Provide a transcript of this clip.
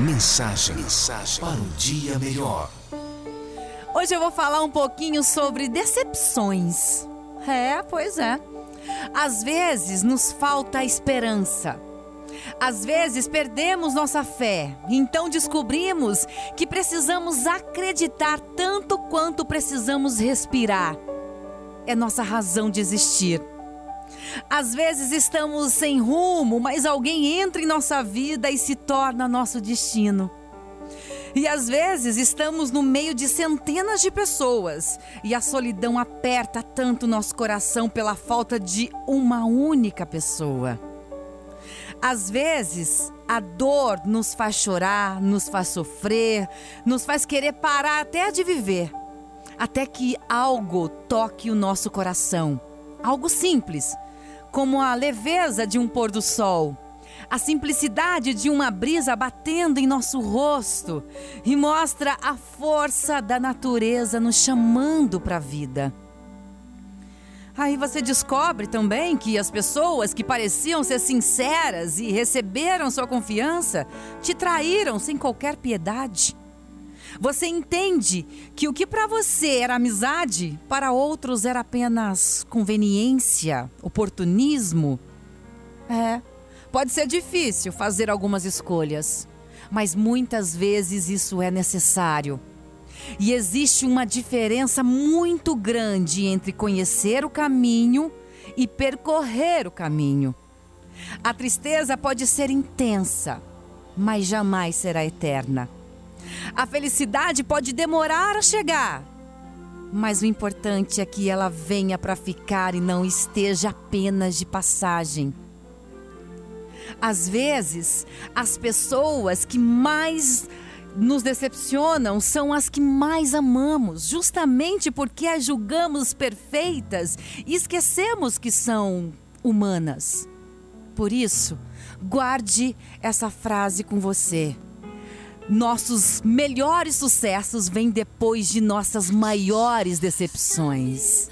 Mensagem, mensagem para um dia melhor. Hoje eu vou falar um pouquinho sobre decepções. É, pois é. Às vezes nos falta esperança. Às vezes perdemos nossa fé, então descobrimos que precisamos acreditar tanto quanto precisamos respirar. É nossa razão de existir. Às vezes estamos sem rumo, mas alguém entra em nossa vida e se torna nosso destino. E às vezes estamos no meio de centenas de pessoas e a solidão aperta tanto nosso coração pela falta de uma única pessoa. Às vezes, a dor nos faz chorar, nos faz sofrer, nos faz querer parar até de viver, até que algo toque o nosso coração. Algo simples, como a leveza de um pôr do sol, a simplicidade de uma brisa batendo em nosso rosto e mostra a força da natureza nos chamando para a vida. Aí você descobre também que as pessoas que pareciam ser sinceras e receberam sua confiança te traíram sem qualquer piedade. Você entende que o que para você era amizade, para outros era apenas conveniência, oportunismo? É, pode ser difícil fazer algumas escolhas, mas muitas vezes isso é necessário. E existe uma diferença muito grande entre conhecer o caminho e percorrer o caminho. A tristeza pode ser intensa, mas jamais será eterna. A felicidade pode demorar a chegar, mas o importante é que ela venha para ficar e não esteja apenas de passagem. Às vezes, as pessoas que mais nos decepcionam são as que mais amamos, justamente porque as julgamos perfeitas e esquecemos que são humanas. Por isso, guarde essa frase com você. Nossos melhores sucessos vêm depois de nossas maiores decepções.